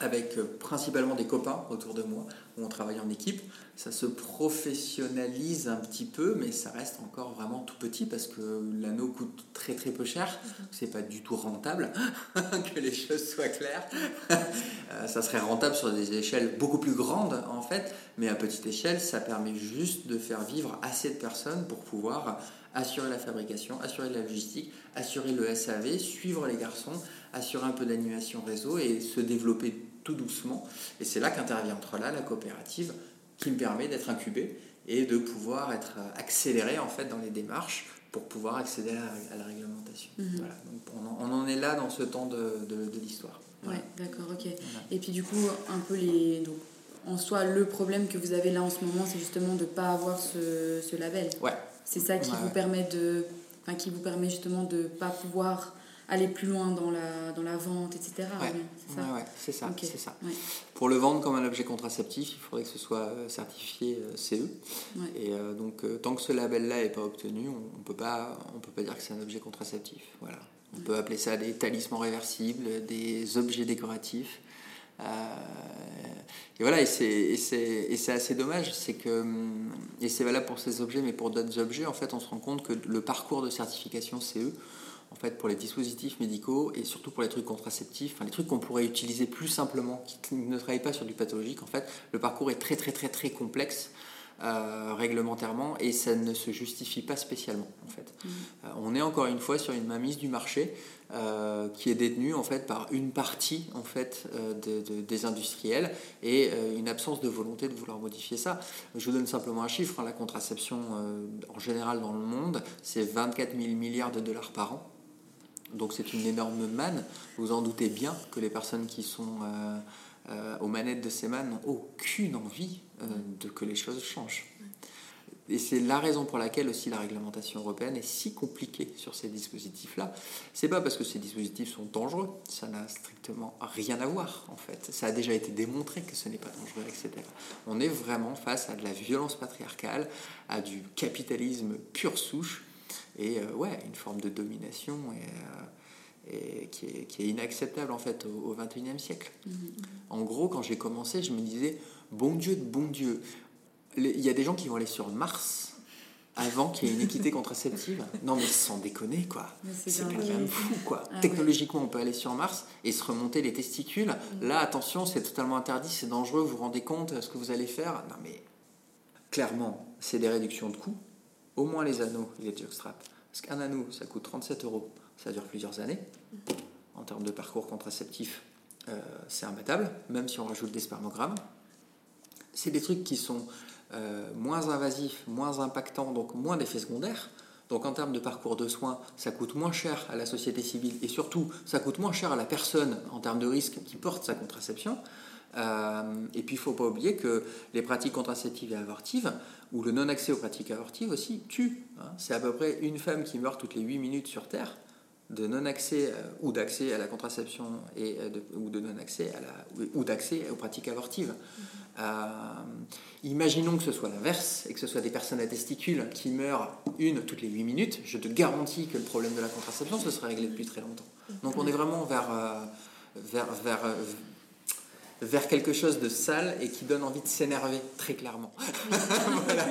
avec euh, principalement des copains autour de moi où on travaille en équipe. Ça se professionnalise un petit peu, mais ça reste encore vraiment tout petit parce que l'anneau coûte très très peu cher. Mhm. C'est pas du tout rentable, que les choses soient claires. Euh, ça serait rentable sur des échelles beaucoup plus grandes en fait, mais à petite échelle, ça permet juste de faire vivre assez de personnes pour pouvoir assurer la fabrication, assurer la logistique, assurer le SAV, suivre les garçons, assurer un peu d'animation réseau et se développer tout doucement. Et c'est là qu'intervient entre là la coopérative qui me permet d'être incubé et de pouvoir être accéléré en fait dans les démarches pour pouvoir accéder à la, réglementation. Mhm. Voilà. Donc on, en, est là dans ce temps de, de, l'histoire. Ouais, d'accord, ok. Et puis du coup, un peu les. Donc, en soi, le problème que vous avez là en ce moment, c'est justement de ne pas avoir ce, ce label. Ouais. C'est ça qui vous permet de. Enfin, qui vous permet justement de ne pas pouvoir aller plus loin dans la, dans la vente, etc. Ouais, c'est ça. c'est ça, Pour le vendre comme un objet contraceptif, il faudrait que ce soit euh, certifié euh, CE. Et euh, donc, tant que ce label-là n'est pas obtenu, on ne peut, pas, on peut pas dire que c'est un objet contraceptif. Voilà. On peut appeler ça des talismans réversibles, des objets décoratifs. et voilà, et c'est assez dommage, c'est que, hum, et c'est valable pour ces objets, mais pour d'autres objets, en fait, on se rend compte que le parcours de certification CE, en fait, pour les dispositifs médicaux et surtout pour les trucs contraceptifs, enfin, les trucs qu'on pourrait utiliser plus simplement, qui ne travaillent pas sur du pathologique, en fait, le parcours est très très très très complexe. Euh, réglementairement et ça ne se justifie pas spécialement en fait. Mmh. Euh, on est encore une fois sur une mainmise du marché euh, qui est détenue en fait par une partie en fait des industriels et une absence de volonté de vouloir modifier ça. Je vous donne simplement un chiffre, hein. la contraception en général dans le monde c'est 24 000 milliards de dollars par an. Donc c'est une énorme manne. Vous en doutez bien que les personnes qui sont euh, euh, aux manettes de ces mannes n'ont aucune envie euh, de que les choses changent. Et c'est la raison pour laquelle aussi la réglementation européenne est si compliquée sur ces dispositifs-là. C'est pas parce que ces dispositifs sont dangereux, ça n'a strictement rien à voir en fait. Ça a déjà été démontré que ce n'est pas dangereux, etc. On est vraiment face à de la violence patriarcale, à du capitalisme pure souche, et euh, ouais, une forme de domination et, euh, qui, est, qui, est, inacceptable en fait au, XXIe siècle. Mm-hmm. En gros, quand j'ai commencé, je me disais, bon Dieu de bon Dieu, il y a des gens qui vont aller sur Mars avant qu'il y ait une équité contraceptive. Non, mais sans déconner, quoi. C'est quand même fou, quoi. Ah Technologiquement, on peut aller sur Mars et se remonter les testicules. Mm. Là, attention, c'est totalement interdit, c'est dangereux, vous vous rendez compte de ce que vous allez faire Non, mais clairement, c'est des réductions de coûts au moins les anneaux et les jockstraps. Parce qu'un anneau, ça coûte 37 euros, ça dure plusieurs années. En termes de parcours contraceptif, euh, c'est imbattable, même si on rajoute des spermogrammes. C'est des trucs qui sont euh, moins invasifs, moins impactants, donc moins d'effets secondaires. Donc en termes de parcours de soins, ça coûte moins cher à la société civile et surtout, ça coûte moins cher à la personne en termes de risque qui porte sa contraception. Euh, et puis il ne faut pas oublier que les pratiques contraceptives et avortives, ou le non-accès aux pratiques avortives aussi, tuent. Hein. C'est à peu près une femme qui meurt toutes les 8 minutes sur Terre de non-accès euh, ou d'accès à la contraception et euh, ou de non-accès à la ou d'accès aux pratiques avortives. imaginons que ce soit l'inverse et que ce soit des personnes à testicules qui meurent une toutes les 8 minutes. Je te garantis que le problème de la contraception se serait réglé depuis très longtemps. Donc on est vraiment vers, vers, vers vers quelque chose de sale et qui donne envie de s'énerver, très clairement. voilà.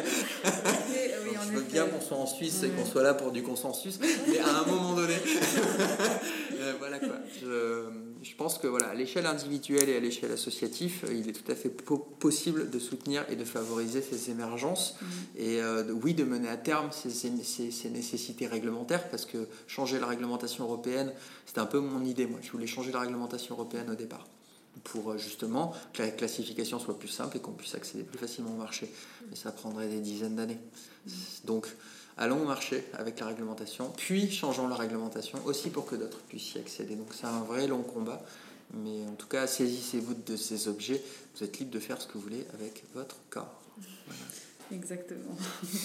je veux bien qu'on soit en Suisse et qu'on soit là pour du consensus, mais à un moment donné, euh, voilà quoi. Je, pense que voilà, à l'échelle individuelle et à l'échelle associative, il est tout à fait possible de soutenir et de favoriser ces émergences mm. et euh, oui, de mener à terme ces, ces, ces, nécessités réglementaires parce que changer la réglementation européenne, c'était un peu mon idée. Moi, je voulais changer la réglementation européenne au départ pour euh, justement que la classification soit plus simple et qu'on puisse accéder plus facilement au marché. Mais ça prendrait des dizaines d'années. Donc, allons au marché avec la réglementation, puis changeons la réglementation aussi pour que d'autres puissent y accéder. Donc, c'est un vrai long combat. Mais en tout cas, saisissez-vous de ces objets. Vous êtes libre de faire ce que vous voulez avec votre corps. Exactement.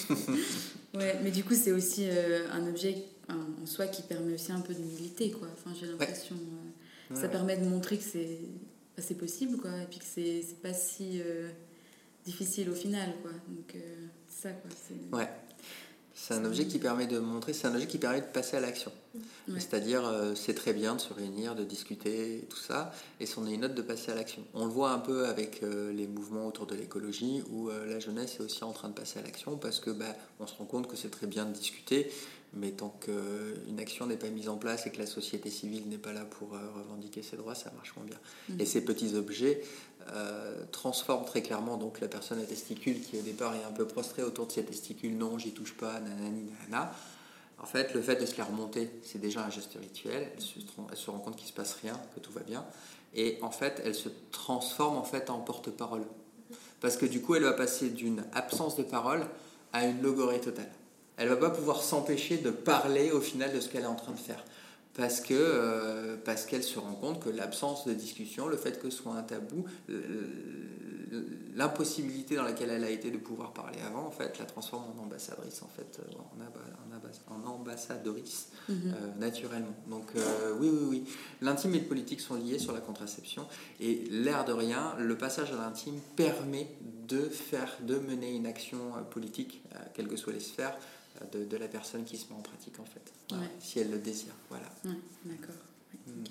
ouais, mais du coup, c'est aussi euh, un objet en soi qui permet aussi un peu d'humilité, quoi. Enfin, j'ai l'impression. Euh, ça permet de montrer que c'est c'est possible, quoi, et puis que c'est, c'est pas si euh, difficile au final, quoi. Donc, euh, ça, quoi. C'est... Ouais. C'est un objet qui permet de montrer, c'est un objet qui permet de passer à l'action. C'est-à-dire, euh, c'est très bien de se réunir, de discuter, tout ça, et c'en est une autre de passer à l'action. On le voit un peu avec les mouvements autour de l'écologie, où la jeunesse est aussi en train de passer à l'action, parce que bah, on se rend compte que c'est très bien de discuter, mais tant qu'une action n'est pas mise en place et que la société civile n'est pas là pour euh, revendiquer ses droits, ça marche moins bien. Mm. Et ces petits objets euh, transforment très clairement donc la personne à testicule qui au départ est un peu prostrée autour de ses testicules, non, j'y touche pas, nanani, nanana. En fait, le fait de se les remonter, c'est déjà un geste rituel. Elle se, elle se rend compte qu'il se passe rien, que tout va bien. Et en fait, elle se transforme en fait en porte-parole Parce que du coup, elle va passer d'une absence de parole à une logorée totale. Elle va pas pouvoir s'empêcher de parler au final de ce qu'elle est en train de faire parce que euh, parce qu'elle se rend compte que l'absence de discussion, le fait que ce soit un tabou, l'impossibilité dans laquelle elle a été de pouvoir parler avant, en fait, la transforme en ambassadrice, en fait, euh, en, ambassadrice mhm. euh, naturellement. Donc oui, oui, oui, l'intime et le politique sont liés sur la contraception et l'air de rien, le passage à l'intime permet de faire, de mener une action politique, quelles que soient les sphères, de, la personne qui se met en pratique en fait, si elle le désire. Voilà. D'accord. Mm.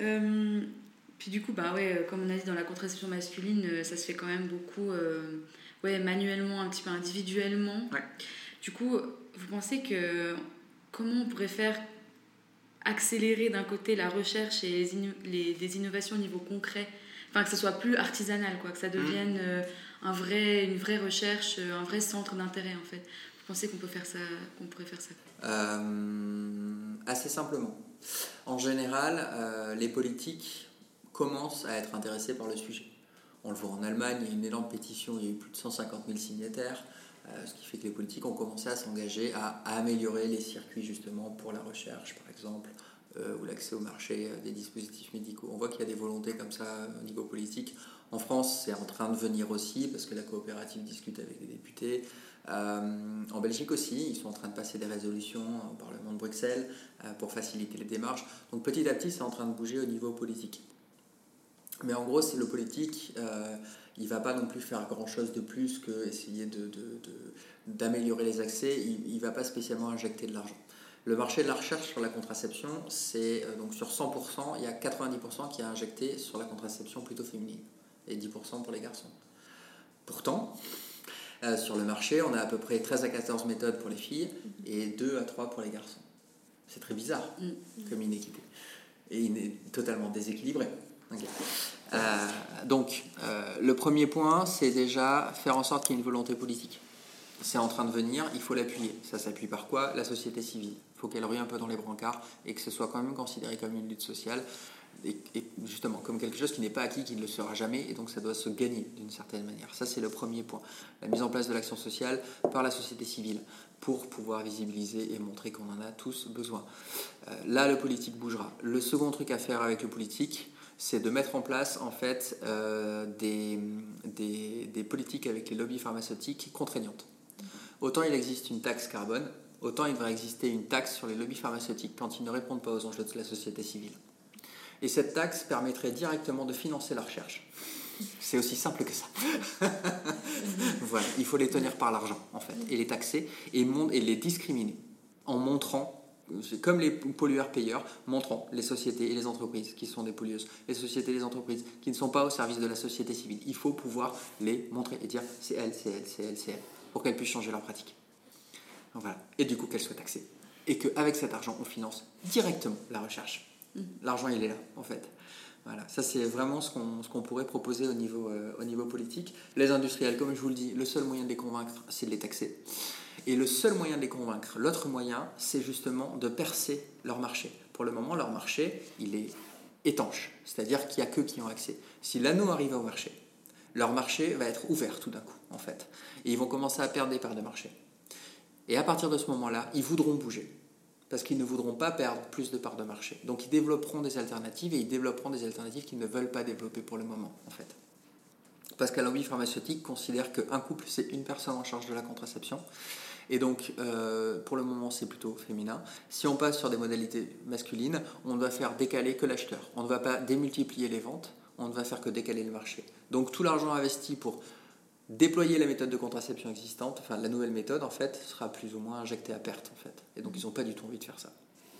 Euh, puis du coup, bah ouais, euh, comme on a dit dans la contraception masculine, euh, ça se fait quand même beaucoup ouais, manuellement, un petit peu individuellement. Du coup, vous pensez que comment on pourrait faire accélérer d'un côté la recherche et les, des innovations au niveau concret? Enfin, que ce soit plus artisanal, quoi, que ça mm. devienne un vrai, une vraie recherche, un vrai centre d'intérêt en fait pensez qu'on peut faire ça, qu'on pourrait faire ça euh, Assez simplement. En général, euh, les politiques commencent à être intéressés par le sujet. On le voit en Allemagne, il y a une énorme pétition, il y a eu plus de 150 000 signataires, euh, ce qui fait que les politiques ont commencé à s'engager à, améliorer les circuits justement pour la recherche, par exemple, ou l'accès au marché des dispositifs médicaux. On voit qu'il y a des volontés comme ça au niveau politique. En France, c'est en train de venir aussi, parce que la coopérative discute avec les députés. Euh, en Belgique aussi, ils sont en train de passer des résolutions au Parlement de Bruxelles euh, pour faciliter les démarches. Donc petit à petit, c'est en train de bouger au niveau politique. Mais en gros, c'est le politique, euh, il ne va pas non plus faire grand-chose de plus que essayer d'améliorer les accès, il ne va pas spécialement injecter de l'argent. Le marché de la recherche sur la contraception, c'est donc sur 100%, il y a 90% qui a injecté sur la contraception plutôt féminine et 10% pour les garçons. Pourtant, euh, sur le marché, on a à peu près 13 à 14 méthodes pour les filles et 2 à 3 pour les garçons. C'est très bizarre mm. comme inéquité. Et il est totalement déséquilibré. Euh, donc, euh, le premier point, c'est déjà faire en sorte qu'il y ait une volonté politique. C'est en train de venir, il faut l'appuyer. Ça s'appuie par quoi? La société civile. Il faut qu'elle rie un peu dans les brancards et que ce soit quand même considéré comme une lutte sociale et, justement comme quelque chose qui n'est pas acquis, qui ne le sera jamais, et donc ça doit se gagner d'une certaine manière. Ça, c'est le premier point. La mise en place de l'action sociale par la société civile pour pouvoir visibiliser et montrer qu'on en a tous besoin. Euh, là, le politique bougera. Le second truc à faire avec le politique, c'est de mettre en place en fait euh, des, politiques avec les lobbies pharmaceutiques contraignantes. Autant il existe une taxe carbone, autant il devrait exister une taxe sur les lobbies pharmaceutiques quand ils ne répondent pas aux enjeux de la société civile. Et cette taxe permettrait directement de financer la recherche. C'est aussi simple que ça. voilà, il faut les tenir par l'argent, en fait, et les taxer et, et les discriminer en montrant, comme les pollueurs-payeurs, montrant les sociétés et les entreprises qui sont des pollueuses, les sociétés et les entreprises qui ne sont pas au service de la société civile. Il faut pouvoir les montrer et dire c'est elles, c'est elles, c'est elles, c'est elles, pour qu'elles puissent changer leur pratique. Voilà. Et du coup qu'elles soient taxées. Et qu'avec cet argent, on finance directement la recherche. L'argent, il est là, en fait. Voilà, ça c'est vraiment ce qu'on pourrait proposer au niveau, euh, au niveau politique. Les industriels, comme je vous le dis, le seul moyen de les convaincre, c'est de les taxer. Et le seul moyen de les convaincre, l'autre moyen, c'est justement de percer leur marché. Pour le moment, leur marché, il est étanche, c'est-à-dire qu'il n'y a qu'eux qui ont accès. Si l'anneau arrive au marché, leur marché va être ouvert tout d'un coup, en fait. Et ils vont commencer à perdre des parts de marché. Et à partir de ce moment-là, ils voudront bouger parce qu'ils ne voudront pas perdre plus de parts de marché. Donc ils développeront des alternatives et ils développeront des alternatives qu'ils ne veulent pas développer pour le moment, en fait. Parce qu'à l'envie pharmaceutique considère qu'un couple, c'est une personne en charge de la contraception. Et donc, euh, pour le moment, c'est plutôt féminin. Si on passe sur des modalités masculines, on ne va faire décaler que l'acheteur. On ne va pas démultiplier les ventes, on ne va faire que décaler le marché. Donc tout l'argent investi pour déployer la méthode de contraception existante, enfin la nouvelle méthode en fait, sera plus ou moins injectée à perte en fait. Et donc ils n'ont pas du tout envie de faire ça.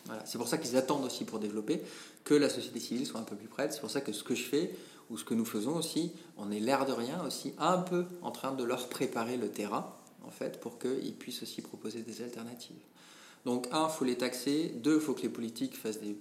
Voilà. C'est pour ça qu'ils attendent aussi pour développer que la société civile soit un peu plus prête. C'est pour ça que ce que je fais ou ce que nous faisons aussi, on est l'air de rien aussi un peu en train de leur préparer le terrain en fait pour qu'ils puissent aussi proposer des alternatives. Donc, un, il faut les taxer. Deux, il faut que les politiques fassent des,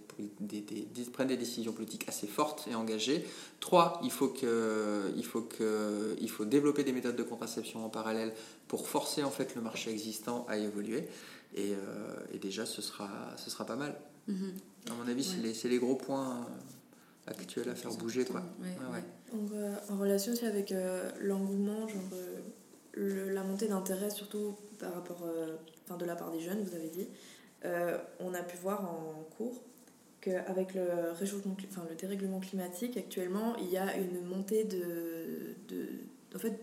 prennent des décisions politiques assez fortes et engagées. Trois, il faut, que, il, faut que, il faut développer des méthodes de contraception en parallèle pour forcer en fait le marché existant à évoluer. Et, euh, déjà, ce sera, ce sera pas mal. Mm-hmm. À mon avis, c'est les, les, gros points actuels à faire bouger. Quoi. Ouais, Donc, euh, en relation aussi avec euh, l'engouement, genre euh, le- la montée d'intérêt, surtout par rapport, euh, enfin, de la part des jeunes, vous avez dit, euh, on a pu voir en cours qu'avec le réchauffement, cli- enfin, le dérèglement climatique, actuellement, il y a une montée de, de en fait,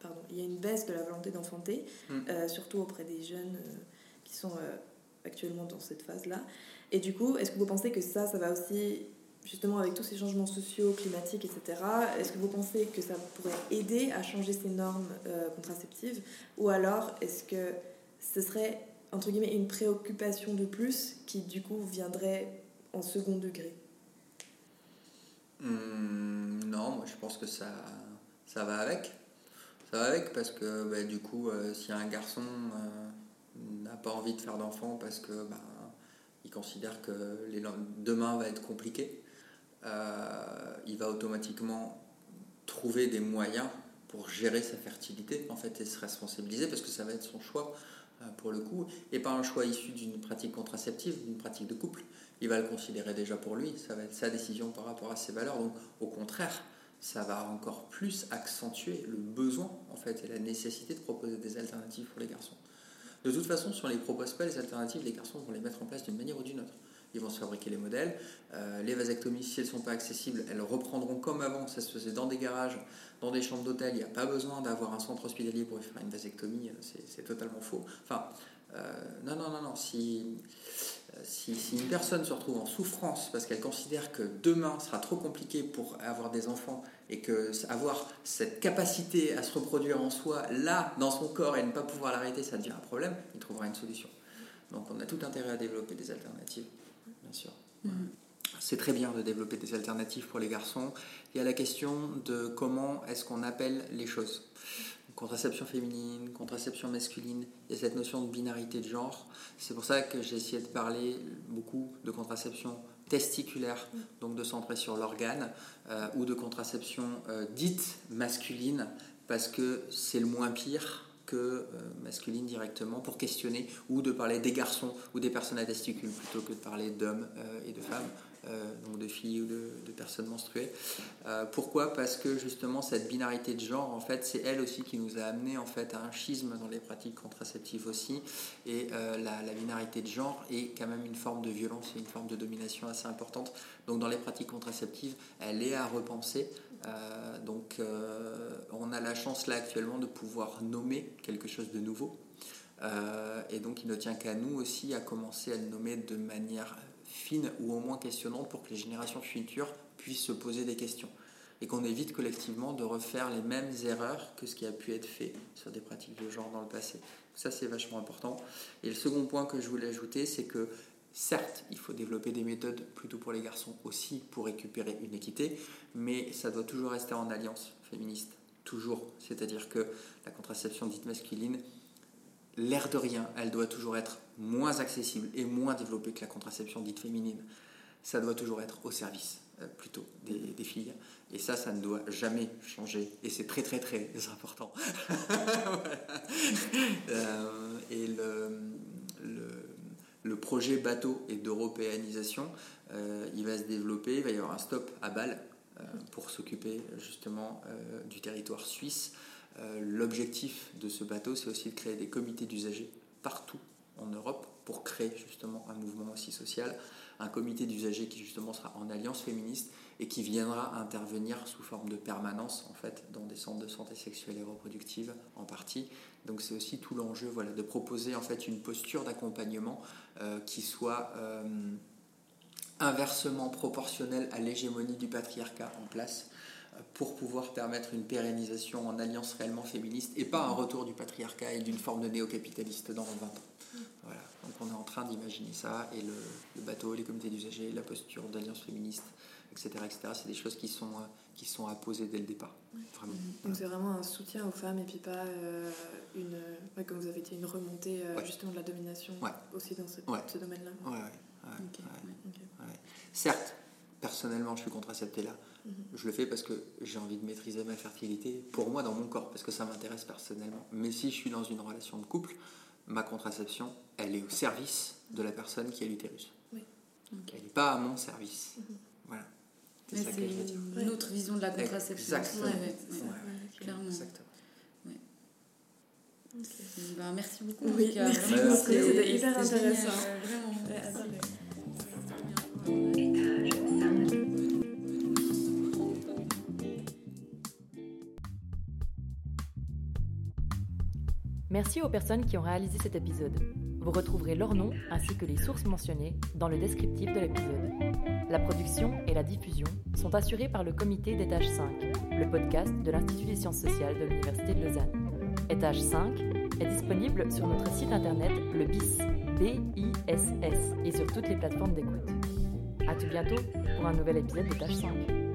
pardon, il y a une baisse de la volonté d'enfanter, Mm. euh, surtout auprès des jeunes qui sont actuellement dans cette phase-là. Et du coup, est-ce que vous pensez que ça, ça va aussi justement avec tous ces changements sociaux, climatiques, etc., est-ce que vous pensez que ça pourrait aider à changer ces normes euh, contraceptives Ou alors est-ce que ce serait, entre guillemets, une préoccupation de plus qui du coup viendrait en second degré? Hum, non, moi je pense que ça, va avec. Ça va avec parce que bah, du coup, euh, si un garçon euh, n'a pas envie de faire d'enfant parce que bah, il considère que demain va être compliqué, il va automatiquement trouver des moyens pour gérer sa fertilité en fait et se responsabiliser parce que ça va être son choix euh, pour le coup et pas un choix issu d'une pratique contraceptive, d'une pratique de couple. Il va le considérer déjà pour lui, ça va être sa décision par rapport à ses valeurs. Donc au contraire, ça va encore plus accentuer le besoin en fait et la nécessité de proposer des alternatives pour les garçons. De toute façon, si on ne les propose pas les alternatives, les garçons vont les mettre en place d'une manière ou d'une autre. Ils vont se fabriquer les modèles. Euh, les vasectomies, si elles ne sont pas accessibles, elles reprendront comme avant. Ça se faisait dans des garages, dans des chambres d'hôtel. Il n'y a pas besoin d'avoir un centre hospitalier pour faire une vasectomie. C'est totalement faux. Enfin, euh, non, non, non, non. Si, si, si, une personne se retrouve en souffrance parce qu'elle considère que demain sera trop compliqué pour avoir des enfants et que avoir cette capacité à se reproduire en soi, là, dans son corps, et ne pas pouvoir l'arrêter, ça devient un problème, il trouvera une solution. Donc on a tout intérêt à développer des alternatives, bien sûr. Mmh. C'est très bien de développer des alternatives pour les garçons. Il y a la question de comment est-ce qu'on appelle les choses. Contraception féminine, contraception masculine, il y a cette notion de binarité de genre. C'est pour ça que j'ai essayé de parler beaucoup de contraception testiculaire, donc de centrer sur l'organe, euh, ou de contraception euh, dite masculine, parce que c'est le moins pire euh, masculine directement, pour questionner, ou de parler des garçons ou des personnes à testicules, plutôt que de parler d'hommes et de femmes. Euh, donc de filles ou de, personnes menstruées. Euh, pourquoi? Parce que justement cette binarité de genre, en fait, c'est elle aussi qui nous a amené en fait à un schisme dans les pratiques contraceptives aussi. Et euh, la, la, binarité de genre est quand même une forme de violence et une forme de domination assez importante. Donc dans les pratiques contraceptives, elle est à repenser. Donc on a la chance là actuellement de pouvoir nommer quelque chose de nouveau. et donc il ne tient qu'à nous aussi à commencer à le nommer de manière fine ou au moins questionnante pour que les générations futures puissent se poser des questions et qu'on évite collectivement de refaire les mêmes erreurs que ce qui a pu être fait sur des pratiques de genre dans le passé. Ça, c'est vachement important. Et le second point que je voulais ajouter, c'est que certes, il faut développer des méthodes plutôt pour les garçons aussi pour récupérer une équité, mais ça doit toujours rester en alliance féministe. Toujours. C'est-à-dire que la contraception dite masculine, l'air de rien, elle doit toujours être moins accessible et moins développée que la contraception dite féminine. Ça doit toujours être au service euh, plutôt des, filles. Et ça, ça ne doit jamais changer. Et c'est très très très important. euh, et le, le, projet bateau et d'européanisation, euh, il va se développer, il va y avoir un stop à Bâle euh, pour s'occuper justement euh, du territoire suisse. L'objectif de ce bateau, c'est aussi de créer des comités d'usagers partout en Europe pour créer justement un mouvement aussi social, un comité d'usagers qui justement sera en alliance féministe et qui viendra intervenir sous forme de permanence en fait dans des centres de santé sexuelle et reproductive en partie. Donc c'est aussi tout l'enjeu voilà de proposer en fait une posture d'accompagnement euh, qui soit euh, inversement proportionnelle à l'hégémonie du patriarcat en place pour pouvoir permettre une pérennisation en alliance réellement féministe et pas un retour du patriarcat et d'une forme de néo-capitaliste dans 20 ans. Voilà. Donc on est en train d'imaginer ça et le, bateau, les comités d'usagers, la posture d'alliance féministe, etc. etc. c'est des choses qui sont, euh, qui sont à poser dès le départ. Vraiment. Donc c'est vraiment un soutien aux femmes et puis pas euh, une, ouais, comme vous avez dit, une remontée euh, Ouais. justement de la domination Ouais. aussi dans ce, domaine-là. Certes, personnellement, je suis contracepté là. Mhm. Je le fais parce que j'ai envie de maîtriser ma fertilité pour moi dans mon corps, parce que ça m'intéresse personnellement. Mais si je suis dans une relation de couple, ma contraception, elle est au service de la personne qui a l'utérus. Oui. Elle n'est pas à mon service. Mhm. C'est ça que je veux dire. une autre vision de la contraception. Exactement. Ouais, ouais, ouais. Ouais. Clairement. Exactement. Ben, merci beaucoup. Oui, en tout cas. merci beaucoup, c'était hyper intéressant. génial, euh, Vraiment. Ouais. Merci aux personnes qui ont réalisé cet épisode. Vous retrouverez leur nom ainsi que les sources mentionnées dans le descriptif de l'épisode. La production et la diffusion sont assurées par le comité d'Étage 5, le podcast de l'Institut des sciences sociales de l'Université de Lausanne. Étage 5 est disponible sur notre site internet le BIS, B-I-S-S, et sur toutes les plateformes d'écoute. A tout bientôt pour un nouvel épisode d'Étage 5.